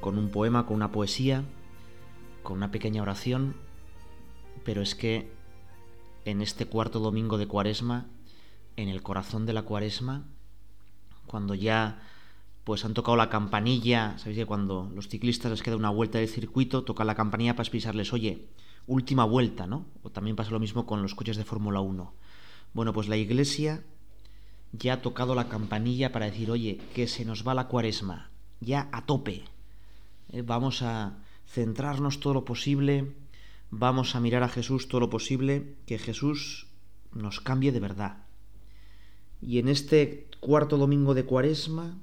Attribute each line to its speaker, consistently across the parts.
Speaker 1: con un poema, con una poesía, con una pequeña oración, pero es que en este cuarto domingo de Cuaresma, en el corazón de la Cuaresma, cuando ya pues han tocado la campanilla, sabéis que cuando los ciclistas les queda una vuelta del circuito, tocan la campanilla para expresarles, oye, última vuelta, ¿no? O también pasa lo mismo con los coches de Fórmula 1. Bueno, pues la Iglesia ya ha tocado la campanilla para decir, oye, que se nos va la Cuaresma, ya a tope. Eh, vamos a centrarnos todo lo posible, vamos a mirar a Jesús todo lo posible, que Jesús nos cambie de verdad. Y en este cuarto domingo de Cuaresma,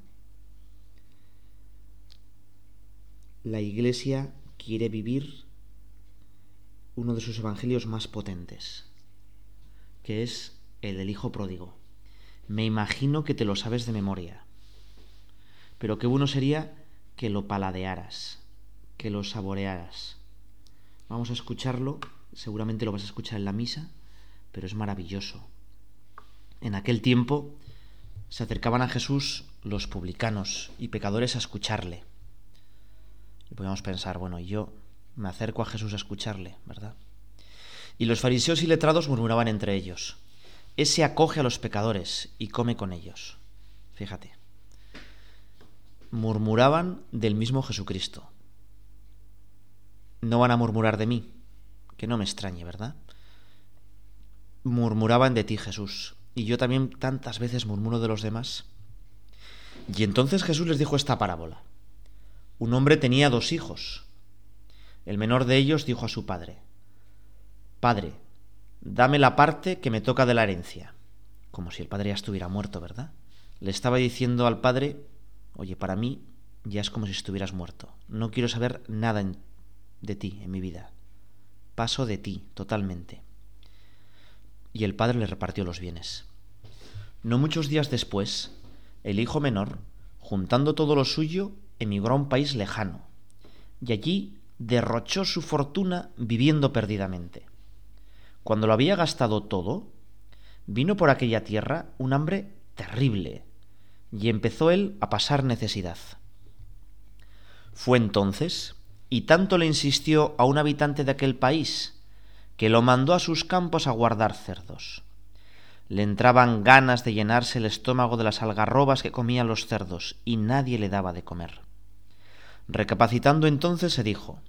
Speaker 1: la Iglesia quiere vivir uno de sus evangelios más potentes, que es el del Hijo Pródigo. Me imagino que te lo sabes de memoria, pero qué bueno sería que lo paladearas, que lo saborearas. Vamos a escucharlo, seguramente lo vas a escuchar en la misa, pero es maravilloso. En aquel tiempo se acercaban a Jesús los publicanos y pecadores a escucharle. Y podemos pensar, bueno, yo me acerco a Jesús a escucharle, ¿verdad? Y los fariseos y letrados murmuraban entre ellos, ese acoge a los pecadores y come con ellos. Fíjate murmuraban del mismo Jesucristo. No van a murmurar de mí, que no me extrañe, ¿verdad? Murmuraban de ti, Jesús, y yo también tantas veces murmuro de los demás. Y entonces Jesús les dijo esta parábola. Un hombre tenía dos hijos. El menor de ellos dijo a su padre, Padre, dame la parte que me toca de la herencia. Como si el padre ya estuviera muerto, ¿verdad? Le estaba diciendo al padre Oye, para mí ya es como si estuvieras muerto. No quiero saber nada de ti en mi vida. Paso de ti totalmente. Y el padre le repartió los bienes. No muchos días después, el hijo menor, juntando todo lo suyo, emigró a un país lejano, y allí derrochó su fortuna viviendo perdidamente. Cuando lo había gastado todo, vino por aquella tierra un hambre terrible, y empezó él a pasar necesidad. Fue entonces, y tanto le insistió a un habitante de aquel país, que lo mandó a sus campos a guardar cerdos. Le entraban ganas de llenarse el estómago de las algarrobas que comían los cerdos, y nadie le daba de comer. Recapacitando entonces se dijo,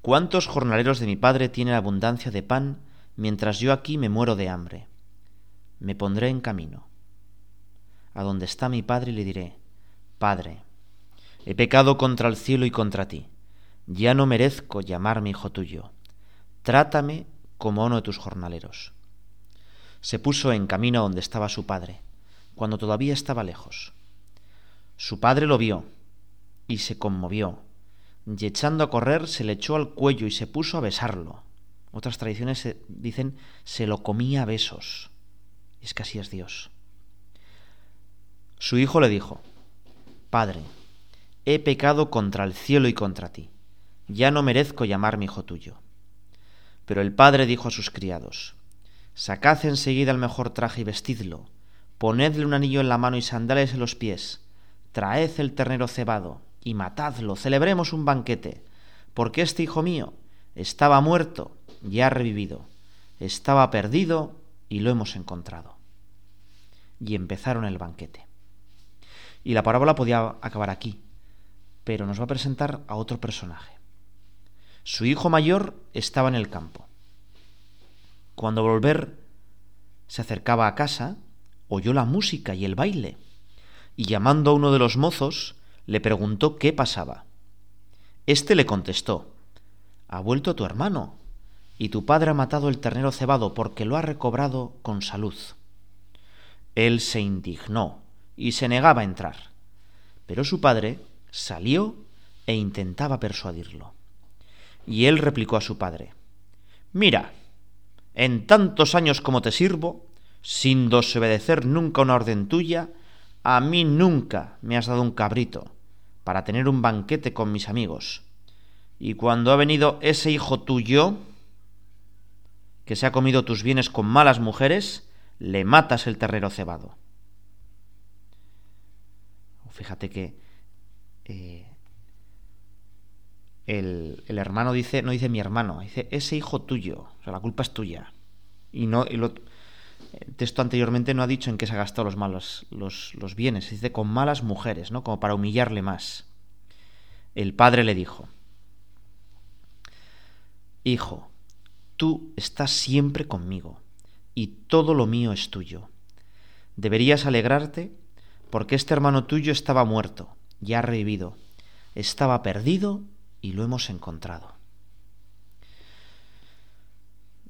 Speaker 1: ¿Cuántos jornaleros de mi padre tienen abundancia de pan, mientras yo aquí me muero de hambre? Me pondré en camino a donde está mi Padre y le diré, Padre, he pecado contra el cielo y contra ti, ya no merezco llamarme hijo tuyo, trátame como uno de tus jornaleros. Se puso en camino a donde estaba su padre, cuando todavía estaba lejos. Su padre lo vio y se conmovió, y echando a correr se le echó al cuello y se puso a besarlo. Otras tradiciones dicen se lo comía a besos. es que así es Dios. Su hijo le dijo, Padre, he pecado contra el cielo y contra ti, ya no merezco llamarme hijo tuyo. Pero el padre dijo a sus criados, Sacad enseguida el mejor traje y vestidlo, ponedle un anillo en la mano y sandales en los pies, traed el ternero cebado y matadlo, celebremos un banquete, porque este hijo mío estaba muerto y ha revivido, estaba perdido y lo hemos encontrado. Y empezaron el banquete. Y la parábola podía acabar aquí, pero nos va a presentar a otro personaje. Su hijo mayor estaba en el campo. Cuando volver se acercaba a casa, oyó la música y el baile, y llamando a uno de los mozos, le preguntó qué pasaba. Este le contestó, Ha vuelto tu hermano, y tu padre ha matado el ternero cebado porque lo ha recobrado con salud. Él se indignó y se negaba a entrar. Pero su padre salió e intentaba persuadirlo. Y él replicó a su padre, Mira, en tantos años como te sirvo, sin desobedecer nunca una orden tuya, a mí nunca me has dado un cabrito para tener un banquete con mis amigos. Y cuando ha venido ese hijo tuyo, que se ha comido tus bienes con malas mujeres, le matas el terrero cebado. Fíjate que eh, el, hermano dice, no dice mi hermano, dice ese hijo tuyo, o sea, la culpa es tuya. Y no, el texto anteriormente no ha dicho en qué se ha gastado los malos, los, los bienes, dice con malas mujeres, ¿no? Como para humillarle más. El padre le dijo, Hijo, tú estás siempre conmigo, y todo lo mío es tuyo. Deberías alegrarte porque este hermano tuyo estaba muerto, ya ha revivido, estaba perdido y lo hemos encontrado.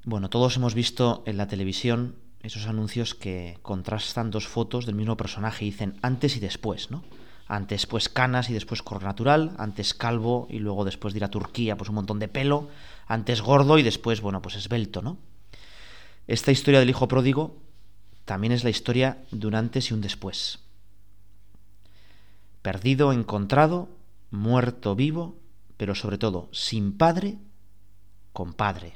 Speaker 1: Bueno, todos hemos visto en la televisión esos anuncios que contrastan dos fotos del mismo personaje y dicen antes y después, ¿no? Antes pues canas y después color natural, antes calvo y luego después de ir a Turquía pues un montón de pelo, antes gordo y después, bueno, pues esbelto, ¿no? Esta historia del hijo pródigo también es la historia de un antes y un después. Perdido, encontrado, muerto, vivo pero sobre todo sin padre, con padre.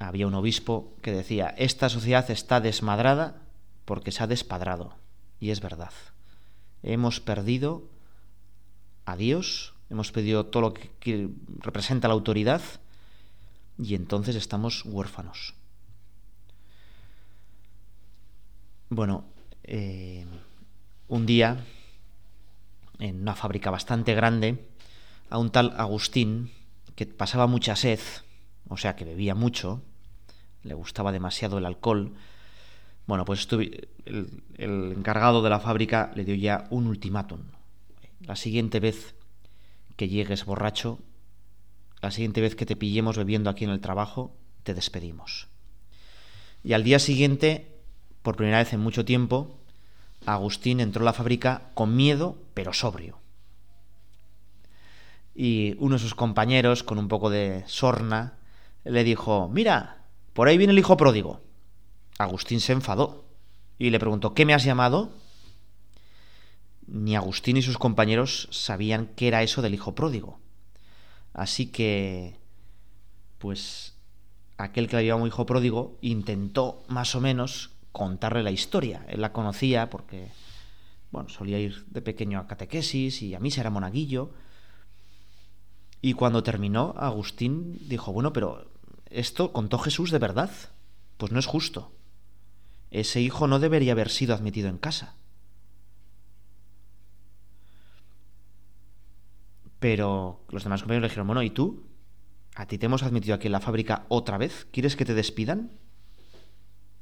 Speaker 1: Había un obispo que decía, esta sociedad está desmadrada porque se ha despadrado. Y es verdad. Hemos perdido a Dios, hemos perdido todo lo que representa la autoridad y entonces estamos huérfanos. Bueno, eh, un día en una fábrica bastante grande a un tal Agustín que pasaba mucha sed, o sea que bebía mucho, le gustaba demasiado el alcohol. Bueno, pues el, encargado de la fábrica le dio ya un ultimátum. La siguiente vez que llegues borracho, la siguiente vez que te pillemos bebiendo aquí en el trabajo, te despedimos. Y al día siguiente, por primera vez en mucho tiempo, Agustín entró a la fábrica con miedo, pero sobrio. Y uno de sus compañeros, con un poco de sorna, le dijo, mira, por ahí viene el hijo pródigo. Agustín se enfadó y le preguntó, ¿qué me has llamado? Ni Agustín ni sus compañeros sabían qué era eso del hijo pródigo. Así que, pues, aquel que le llamó hijo pródigo intentó más o menos contarle la historia. Él la conocía porque, bueno, solía ir de pequeño a catequesis y a mí era monaguillo. Y cuando terminó, Agustín dijo, bueno, pero ¿esto contó Jesús de verdad? Pues no es justo. Ese hijo no debería haber sido admitido en casa. Pero los demás compañeros le dijeron, bueno, ¿y tú? ¿A ti te hemos admitido aquí en la fábrica otra vez? ¿Quieres que te despidan?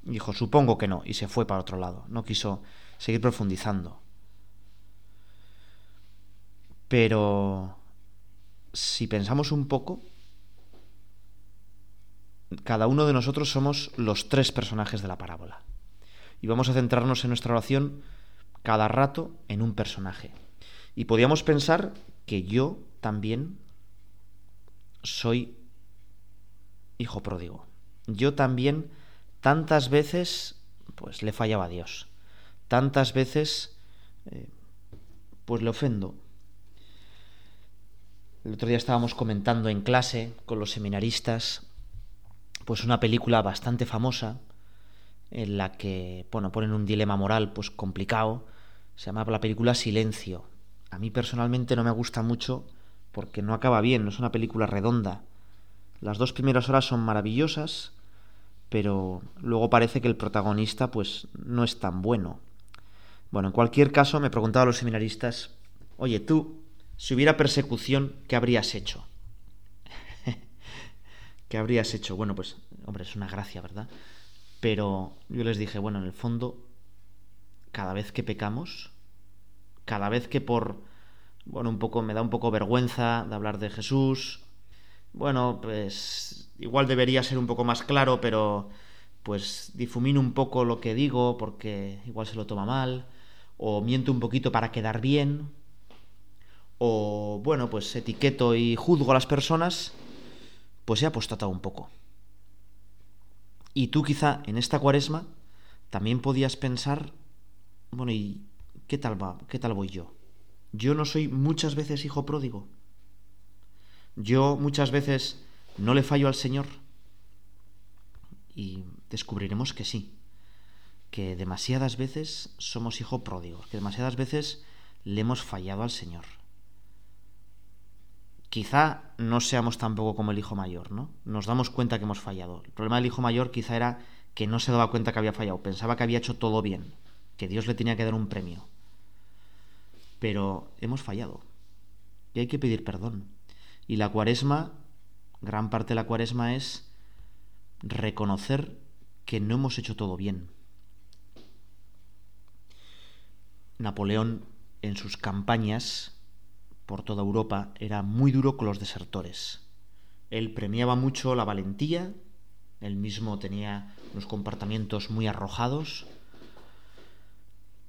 Speaker 1: Dijo, supongo que no, y se fue para otro lado. No quiso seguir profundizando. Pero si pensamos un poco, cada uno de nosotros somos los tres personajes de la parábola. Y vamos a centrarnos en nuestra oración cada rato en un personaje. Y podíamos pensar que yo también soy hijo pródigo. Yo también tantas veces pues le fallaba a Dios. Tantas veces eh, pues le ofendo. El otro día estábamos comentando en clase con los seminaristas pues una película bastante famosa en la que bueno, ponen un dilema moral pues complicado. Se llama la película Silencio. A mí personalmente no me gusta mucho porque no acaba bien, no es una película redonda. Las dos primeras horas son maravillosas, pero luego parece que el protagonista pues no es tan bueno. Bueno, en cualquier caso me preguntaba a los seminaristas, oye, tú, si hubiera persecución, ¿qué habrías hecho? ¿Qué habrías hecho? Bueno, pues, hombre, es una gracia, ¿verdad? Pero yo les dije, bueno, en el fondo, cada vez que pecamos, cada vez que por, bueno, un poco, me da un poco vergüenza de hablar de Jesús, bueno, pues igual debería ser un poco más claro, pero pues difumino un poco lo que digo porque igual se lo toma mal, o miento un poquito para quedar bien, o bueno, pues etiqueto y juzgo a las personas, pues he apostatado un poco. Y tú quizá en esta cuaresma también podías pensar, bueno, ¿y qué tal va? ¿Qué tal voy yo? Yo no soy muchas veces hijo pródigo. Yo muchas veces no le fallo al Señor. Y descubriremos que sí, que demasiadas veces somos hijo pródigos, que demasiadas veces le hemos fallado al Señor. Quizá no seamos tampoco como el hijo mayor, ¿no? Nos damos cuenta que hemos fallado. El problema del hijo mayor quizá era que no se daba cuenta que había fallado, pensaba que había hecho todo bien, que Dios le tenía que dar un premio. Pero hemos fallado y hay que pedir perdón. Y la cuaresma, gran parte de la cuaresma es reconocer que no hemos hecho todo bien. Napoleón en sus campañas por toda Europa era muy duro con los desertores. Él premiaba mucho la valentía, él mismo tenía unos comportamientos muy arrojados,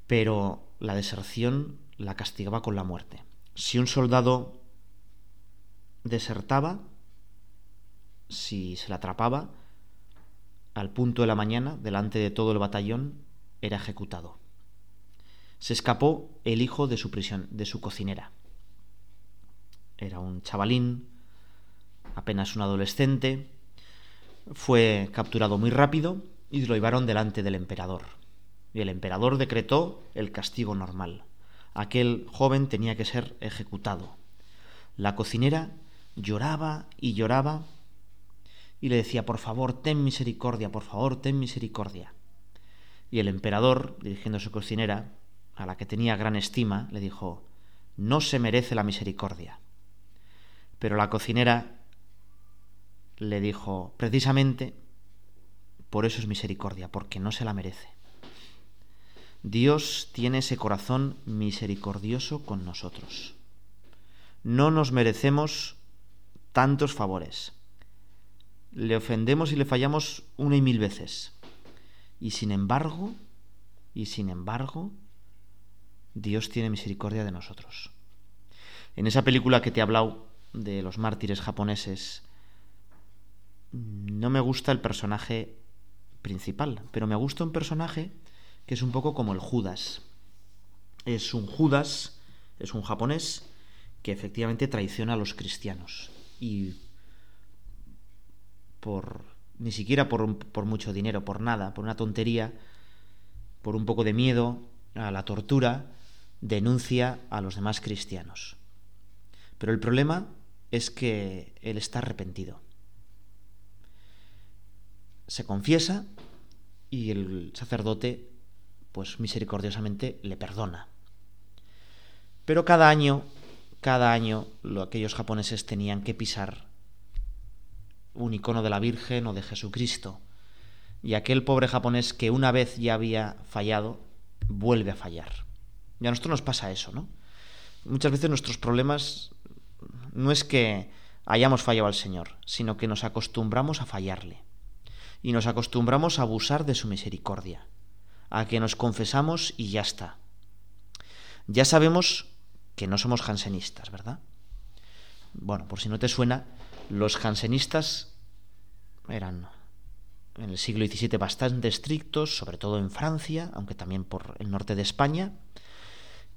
Speaker 1: pero la deserción la castigaba con la muerte. Si un soldado desertaba, si se le atrapaba, al punto de la mañana, delante de todo el batallón, era ejecutado. Se escapó el hijo de su prisión, de su cocinera. Era un chavalín, apenas un adolescente, fue capturado muy rápido y lo llevaron delante del emperador. Y el emperador decretó el castigo normal. Aquel joven tenía que ser ejecutado. La cocinera lloraba y lloraba y le decía, por favor, ten misericordia, por favor, ten misericordia. Y el emperador, dirigiendo a su cocinera, a la que tenía gran estima, le dijo, no se merece la misericordia. Pero la cocinera le dijo, precisamente, por eso es misericordia, porque no se la merece. Dios tiene ese corazón misericordioso con nosotros. No nos merecemos tantos favores. Le ofendemos y le fallamos una y mil veces. Y sin embargo, y sin embargo, Dios tiene misericordia de nosotros. En esa película que te he hablado de los mártires japoneses, no me gusta el personaje principal, pero me gusta un personaje que es un poco como el Judas. Es un Judas, es un japonés que efectivamente traiciona a los cristianos. Y por ni siquiera por, por mucho dinero, por nada, por una tontería, por un poco de miedo a la tortura, denuncia a los demás cristianos. Pero el problema es que él está arrepentido se confiesa y el sacerdote, pues misericordiosamente, le perdona. Pero cada año, cada año, lo, aquellos japoneses tenían que pisar un icono de la Virgen o de Jesucristo. Y aquel pobre japonés que una vez ya había fallado, vuelve a fallar. Y a nosotros nos pasa eso, ¿no? Muchas veces nuestros problemas no es que hayamos fallado al Señor, sino que nos acostumbramos a fallarle y nos acostumbramos a abusar de su misericordia, a que nos confesamos y ya está. Ya sabemos que no somos jansenistas, ¿verdad? Bueno, por si no te suena, los jansenistas eran en el siglo XVII bastante estrictos, sobre todo en Francia, aunque también por el norte de España,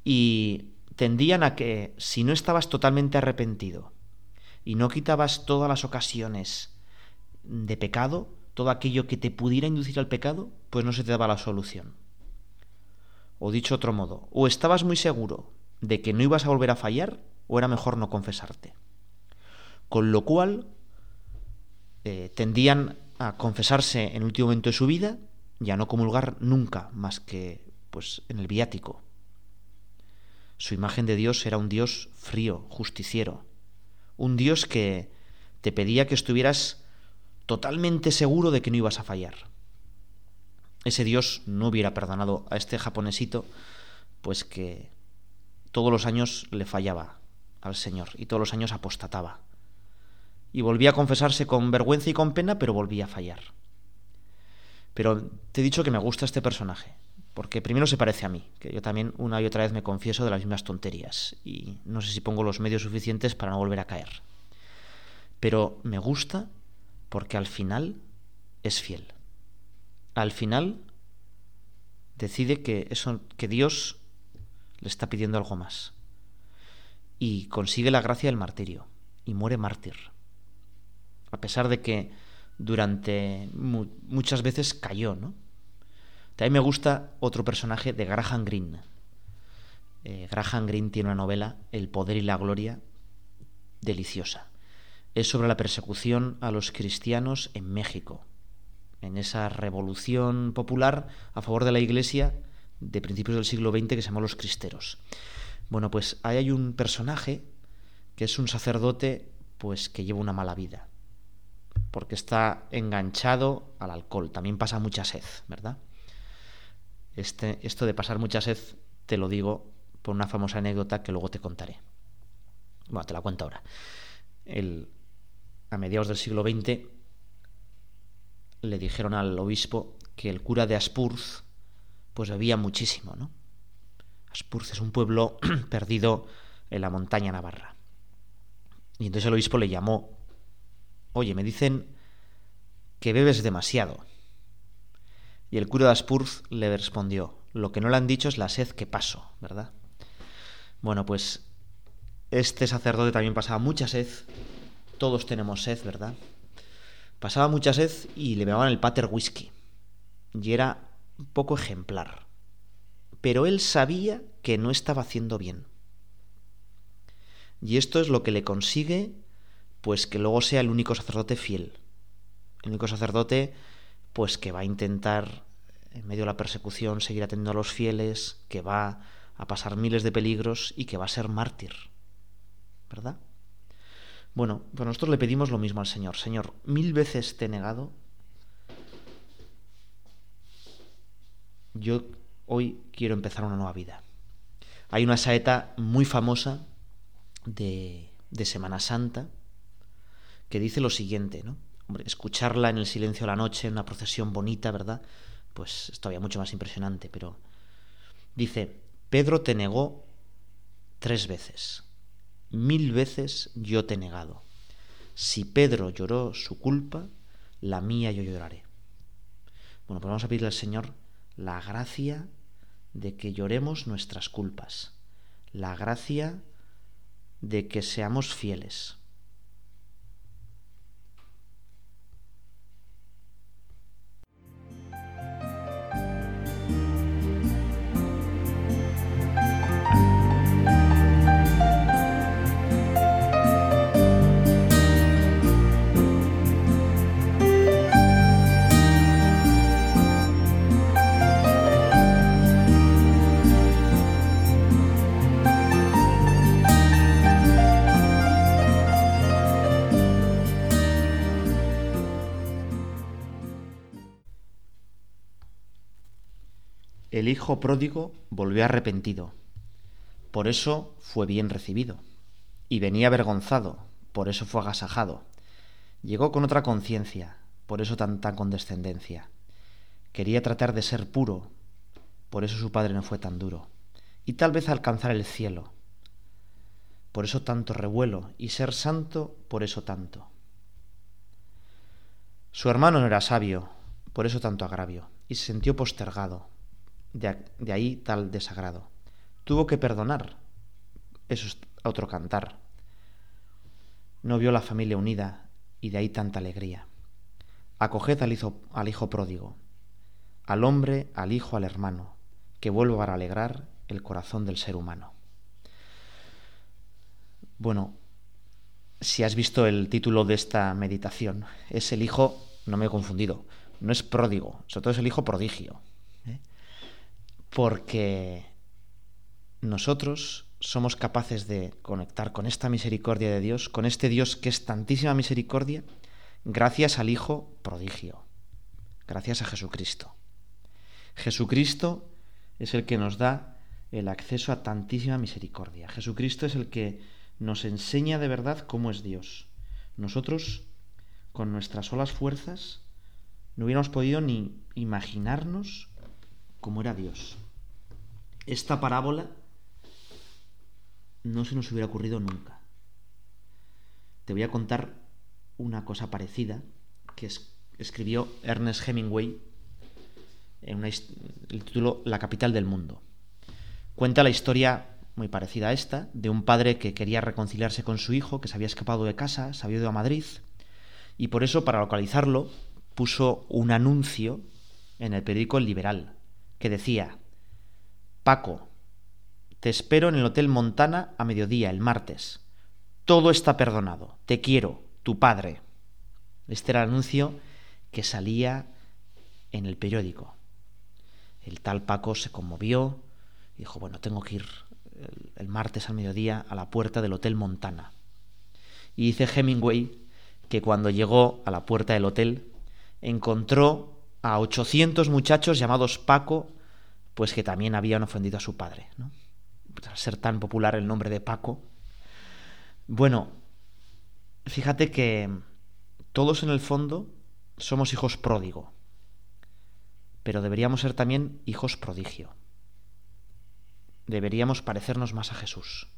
Speaker 1: y tendían a que si no estabas totalmente arrepentido y no quitabas todas las ocasiones de pecado, todo aquello que te pudiera inducir al pecado, pues no se te daba la solución. O dicho otro modo, o estabas muy seguro de que no ibas a volver a fallar, o era mejor no confesarte. Con lo cual, eh, tendían a confesarse en el último momento de su vida y a no comulgar nunca más que pues en el viático. Su imagen de Dios era un Dios frío, justiciero, un Dios que te pedía que estuvieras totalmente seguro de que no ibas a fallar. Ese Dios no hubiera perdonado a este japonesito, pues que todos los años le fallaba al Señor y todos los años apostataba. Y volvía a confesarse con vergüenza y con pena, pero volvía a fallar. Pero te he dicho que me gusta este personaje, porque primero se parece a mí, que yo también una y otra vez me confieso de las mismas tonterías y no sé si pongo los medios suficientes para no volver a caer. Pero me gusta porque al final es fiel. Al final decide que eso que Dios le está pidiendo algo más y consigue la gracia del martirio y muere mártir. A pesar de que durante muchas veces cayó, ¿no? También me gusta otro personaje de Graham Greene. Eh, Graham Greene tiene una novela, El poder y la gloria, deliciosa. Es sobre la persecución a los cristianos en México, en esa revolución popular a favor de la Iglesia de principios del siglo XX que se llamó Los Cristeros. Bueno, pues ahí hay un personaje que es un sacerdote pues que lleva una mala vida, porque está enganchado al alcohol, también pasa mucha sed, ¿verdad? Este, esto de pasar mucha sed te lo digo por una famosa anécdota que luego te contaré. Bueno, te la cuento ahora. El, a mediados del siglo XX le dijeron al obispo que el cura de Aspurz pues bebía muchísimo, ¿no? Aspurz es un pueblo perdido en la montaña navarra. Y entonces el obispo le llamó, oye, me dicen que bebes demasiado. Y el cura de Aspurz le respondió, lo que no le han dicho es la sed que paso, ¿verdad? Bueno, pues este sacerdote también pasaba mucha sed, todos tenemos sed, ¿verdad? Pasaba mucha sed y le llamaban el pater whisky. Y era un poco ejemplar. Pero él sabía que no estaba haciendo bien. Y esto es lo que le consigue, pues que luego sea el único sacerdote fiel. El único sacerdote pues que va a intentar, en medio de la persecución, seguir atendiendo a los fieles, que va a pasar miles de peligros y que va a ser mártir. ¿Verdad? Bueno, pues nosotros le pedimos lo mismo al Señor. Señor, mil veces te he negado. Yo hoy quiero empezar una nueva vida. Hay una saeta muy famosa de, de Semana Santa que dice lo siguiente, ¿no? Hombre, escucharla en el silencio de la noche, en una procesión bonita, ¿verdad? Pues es todavía mucho más impresionante, pero dice, Pedro te negó tres veces, mil veces yo te he negado. Si Pedro lloró su culpa, la mía yo lloraré. Bueno, pues vamos a pedirle al Señor la gracia de que lloremos nuestras culpas, la gracia de que seamos fieles El hijo pródigo volvió arrepentido. Por eso fue bien recibido. Y venía avergonzado. Por eso fue agasajado. Llegó con otra conciencia. Por eso tanta condescendencia. Quería tratar de ser puro. Por eso su padre no fue tan duro. Y tal vez alcanzar el cielo. Por eso tanto revuelo. Y ser santo, por eso tanto. Su hermano no era sabio. Por eso tanto agravio. Y se sintió postergado de, ahí tal desagrado. Tuvo que perdonar. Eso es otro cantar. No vio la familia unida y de ahí tanta alegría. Acoged al hijo, al hijo pródigo, al hombre, al hijo, al hermano, que vuelva para alegrar el corazón del ser humano. Bueno, si has visto el título de esta meditación, es el hijo, no me he confundido, no es pródigo, sobre todo es el hijo prodigio porque nosotros somos capaces de conectar con esta misericordia de Dios, con este Dios que es tantísima misericordia, gracias al Hijo prodigio, gracias a Jesucristo. Jesucristo es el que nos da el acceso a tantísima misericordia. Jesucristo es el que nos enseña de verdad cómo es Dios. Nosotros, con nuestras solas fuerzas, no hubiéramos podido ni imaginarnos como era Dios. Esta parábola no se nos hubiera ocurrido nunca. Te voy a contar una cosa parecida que escribió Ernest Hemingway en el título La capital del mundo. Cuenta la historia muy parecida a esta, de un padre que quería reconciliarse con su hijo, que se había escapado de casa, se había ido a Madrid, y por eso, para localizarlo, puso un anuncio en el periódico Liberal, que decía, Paco, te espero en el Hotel Montana a mediodía, el martes. Todo está perdonado. Te quiero, tu padre. Este era el anuncio que salía en el periódico. El tal Paco se conmovió y dijo, bueno, tengo que ir el, martes al mediodía a la puerta del Hotel Montana. Y dice Hemingway que cuando llegó a la puerta del hotel encontró a 800 muchachos llamados Paco, pues que también habían ofendido a su padre. ¿no? Al ser tan popular el nombre de Paco. Bueno, fíjate que todos en el fondo somos hijos pródigo, pero deberíamos ser también hijos prodigio deberíamos parecernos más a Jesús.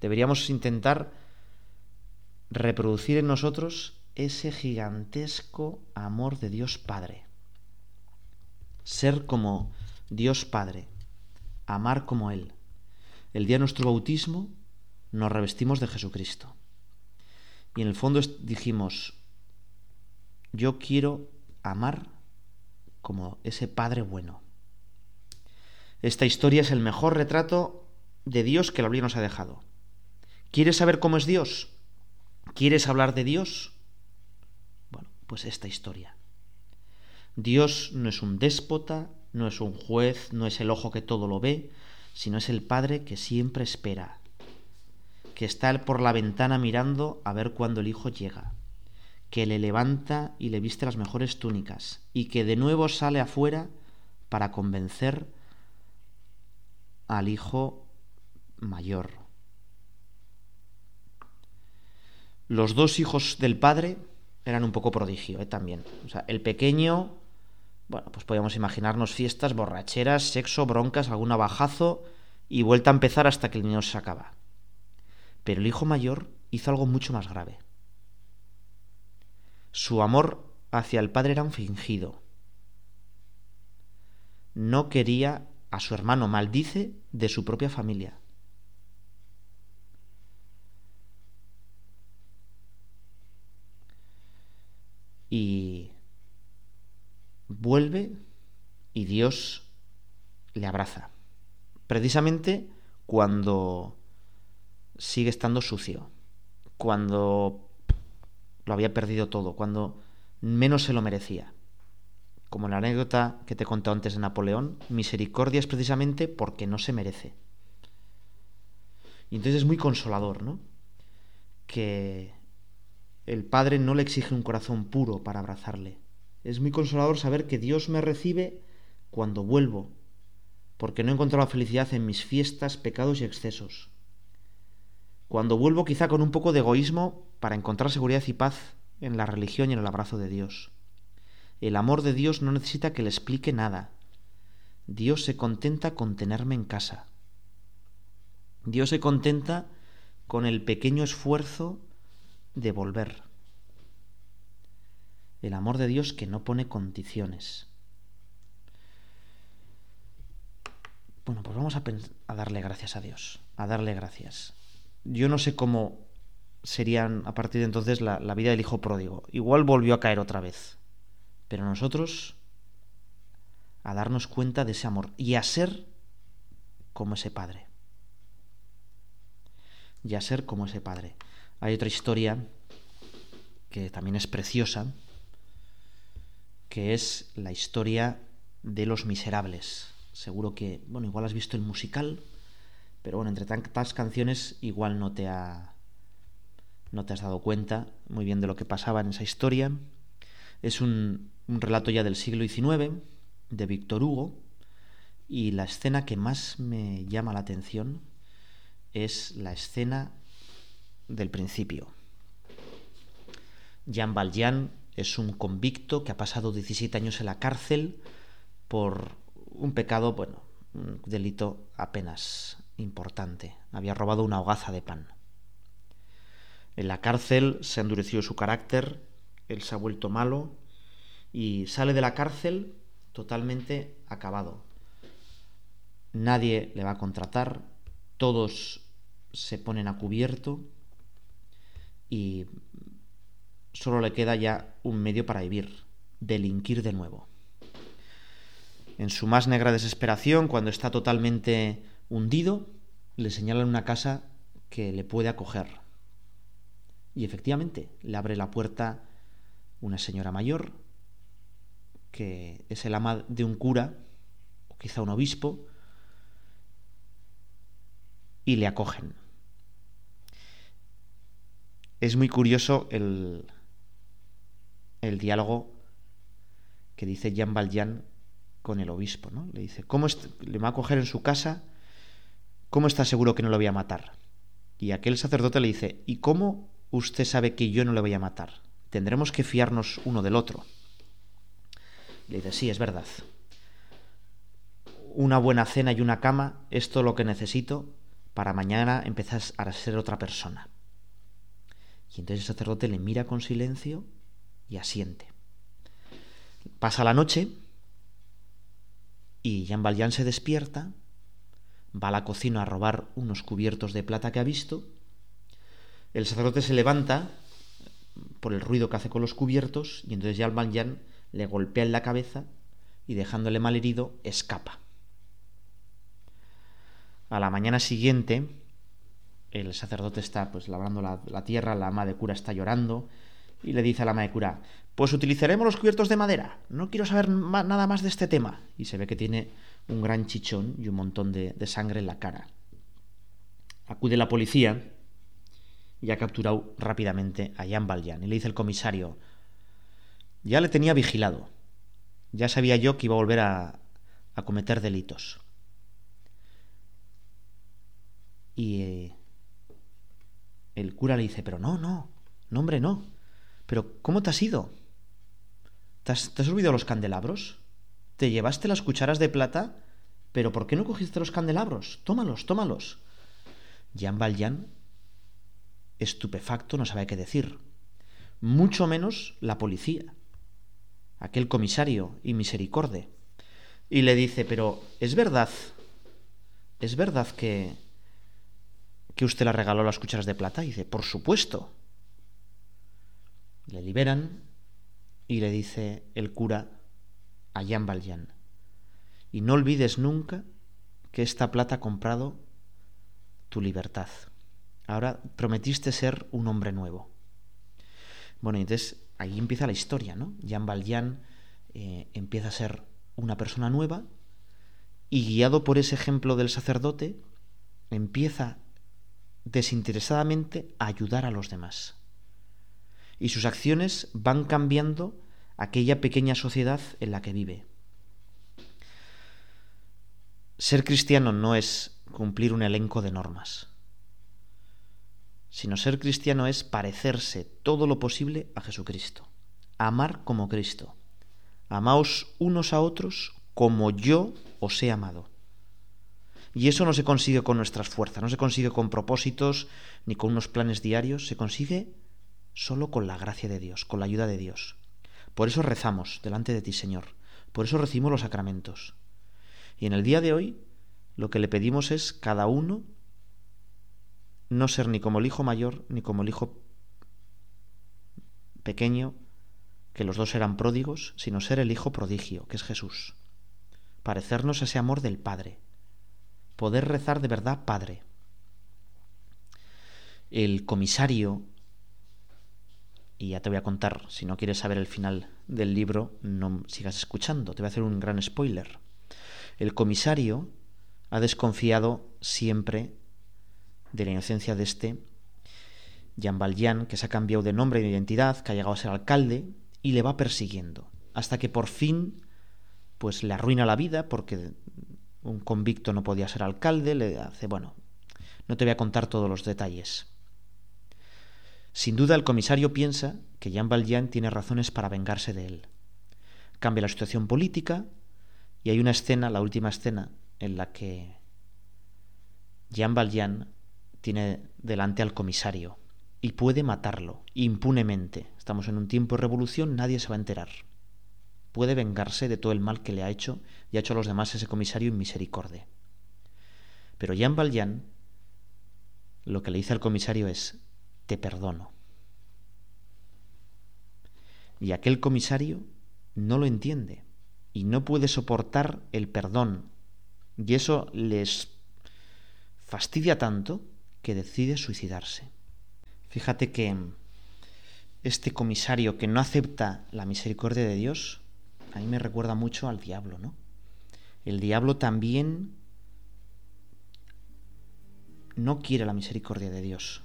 Speaker 1: Deberíamos intentar reproducir en nosotros ese gigantesco amor de Dios Padre. Ser como Dios Padre, amar como Él. El día de nuestro bautismo nos revestimos de Jesucristo. Y en el fondo dijimos, yo quiero amar como ese Padre bueno. Esta historia es el mejor retrato de Dios que la Biblia nos ha dejado. ¿Quieres saber cómo es Dios? ¿Quieres hablar de Dios? Bueno, pues esta historia. Dios no es un déspota, no es un juez, no es el ojo que todo lo ve, sino es el Padre que siempre espera, que está por la ventana mirando a ver cuándo el Hijo llega, que le levanta y le viste las mejores túnicas, y que de nuevo sale afuera para convencer al hijo mayor. Los dos hijos del padre eran un poco prodigio ¿eh? también. O sea, el pequeño, bueno, pues podíamos imaginarnos fiestas, borracheras, sexo, broncas, algún abajazo y vuelta a empezar hasta que el niño se acaba. Pero el hijo mayor hizo algo mucho más grave. Su amor hacia el padre era un fingido. No quería a su hermano, maldice de su propia familia. Y vuelve y Dios le abraza. Precisamente cuando sigue estando sucio, cuando lo había perdido todo, cuando menos se lo merecía como la anécdota que te conté antes de Napoleón, misericordia es precisamente porque no se merece. Y entonces es muy consolador, ¿no? Que el Padre no le exige un corazón puro para abrazarle. Es muy consolador saber que Dios me recibe cuando vuelvo, porque no he encontrado felicidad en mis fiestas, pecados y excesos. Cuando vuelvo quizá con un poco de egoísmo para encontrar seguridad y paz en la religión y en el abrazo de Dios. El amor de Dios no necesita que le explique nada. Dios se contenta con tenerme en casa. Dios se contenta con el pequeño esfuerzo de volver. El amor de Dios que no pone condiciones. Bueno, pues vamos a, darle gracias a Dios, a darle gracias. Yo no sé cómo serían a partir de entonces la, la vida del hijo pródigo. Igual volvió a caer otra vez. Pero nosotros a darnos cuenta de ese amor y a ser como ese padre. Y a ser como ese padre. Hay otra historia que también es preciosa, que es la historia de los miserables. Seguro que, bueno, igual has visto el musical, pero bueno, entre tantas canciones igual no te ha no te has dado cuenta muy bien de lo que pasaba en esa historia. Es un, un relato ya del siglo XIX, de Víctor Hugo, y la escena que más me llama la atención es la escena del principio. Jean Valjean es un convicto que ha pasado 17 años en la cárcel por un pecado, bueno, un delito apenas importante. Había robado una hogaza de pan. En la cárcel se endureció su carácter, él se ha vuelto malo y sale de la cárcel totalmente acabado. Nadie le va a contratar, todos se ponen a cubierto y solo le queda ya un medio para vivir, delinquir de nuevo. En su más negra desesperación, cuando está totalmente hundido, le señalan una casa que le puede acoger. Y efectivamente, le abre la puerta una señora mayor, que es el ama de un cura, o quizá un obispo, y le acogen. Es muy curioso el, el diálogo que dice Jean Valjean con el obispo, ¿no? Le dice, ¿cómo le va a coger en su casa? ¿Cómo está seguro que no lo voy a matar? Y aquel sacerdote le dice, ¿y cómo usted sabe que yo no le voy a matar? Tendremos que fiarnos uno del otro. Le dice, sí, es verdad. Una buena cena y una cama es todo lo que necesito para mañana empezar a ser otra persona. Y entonces el sacerdote le mira con silencio y asiente. Pasa la noche y Jean Valjean se despierta, va a la cocina a robar unos cubiertos de plata que ha visto. El sacerdote se levanta por el ruido que hace con los cubiertos y entonces Jean Valjean le golpea en la cabeza y dejándole mal herido escapa. A la mañana siguiente el sacerdote está pues labrando la, la tierra, la ama de cura está llorando y le dice a la cura, pues utilizaremos los cubiertos de madera. No quiero saber nada más de este tema. Y se ve que tiene un gran chichón y un montón de, sangre en la cara. Acude la policía y ha capturado rápidamente a Jan Valjean. Y le dice el comisario, ya le tenía vigilado. Ya sabía yo que iba a volver a, a cometer delitos. Y eh, el cura le dice, pero no, no, no, hombre, no. Pero ¿cómo te has ido? ¿Te has, olvidado los candelabros? ¿Te llevaste las cucharas de plata? ¿Pero por qué no cogiste los candelabros? Tómalos, tómalos. Jean Valjean, estupefacto, no sabe qué decir. Mucho menos la policía, aquel comisario y misericorde. Y le dice, pero ¿es verdad? ¿Es verdad que, que usted le regaló las cucharas de plata? Y dice, por supuesto. Le liberan y le dice el cura a Jean Valjean, y no olvides nunca que esta plata ha comprado tu libertad. Ahora prometiste ser un hombre nuevo. Bueno, entonces ahí empieza la historia, ¿no? Jean Valjean eh, empieza a ser una persona nueva y guiado por ese ejemplo del sacerdote, empieza desinteresadamente a ayudar a los demás y sus acciones van cambiando aquella pequeña sociedad en la que vive. Ser cristiano no es cumplir un elenco de normas, sino ser cristiano es parecerse todo lo posible a Jesucristo, amar como Cristo. Amaos unos a otros como yo os he amado. Y eso no se consigue con nuestras fuerzas, no se consigue con propósitos ni con unos planes diarios, se consigue solo con la gracia de Dios, con la ayuda de Dios. Por eso rezamos delante de ti, Señor. Por eso recibimos los sacramentos. Y en el día de hoy lo que le pedimos es cada uno no ser ni como el hijo mayor ni como el hijo pequeño, que los dos eran pródigos, sino ser el hijo prodigio, que es Jesús. Parecernos ese amor del Padre. Poder rezar de verdad Padre. El comisario y ya te voy a contar, si no quieres saber el final del libro, no sigas escuchando, te voy a hacer un gran spoiler. El comisario ha desconfiado siempre de la inocencia de este Jean Valjean, que se ha cambiado de nombre y de identidad, que ha llegado a ser alcalde, y le va persiguiendo, hasta que por fin pues le arruina la vida porque un convicto no podía ser alcalde, le hace, bueno, no te voy a contar todos los detalles. Sin duda el comisario piensa que Jean Valjean tiene razones para vengarse de él. Cambia la situación política Y hay una escena, la última escena, en la que Jean Valjean tiene delante al comisario y puede matarlo impunemente. Estamos en un tiempo de revolución, nadie se va a enterar. Puede vengarse de todo el mal que le ha hecho y ha hecho a los demás ese comisario en misericordia. Pero Jean Valjean lo que le dice al comisario es, te perdono. Y aquel comisario no lo entiende y no puede soportar el perdón. Y eso les fastidia tanto que decide suicidarse. Fíjate que este comisario que no acepta la misericordia de Dios, a mí me recuerda mucho al diablo, ¿no? El diablo también no quiere la misericordia de Dios.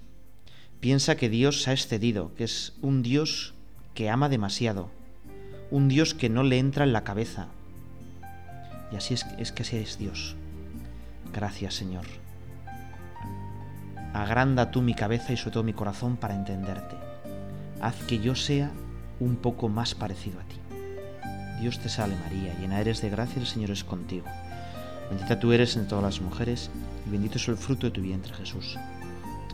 Speaker 1: Piensa que Dios ha excedido, que es un Dios que ama demasiado, un Dios que no le entra en la cabeza. Y así es, es que así es Dios. Gracias, Señor. Agranda tú mi cabeza y sobre todo mi corazón para entenderte. Haz que yo sea un poco más parecido a ti. Dios te salve María, llena eres de gracia, el Señor es contigo. Bendita tú eres entre todas las mujeres y bendito es el fruto de tu vientre Jesús.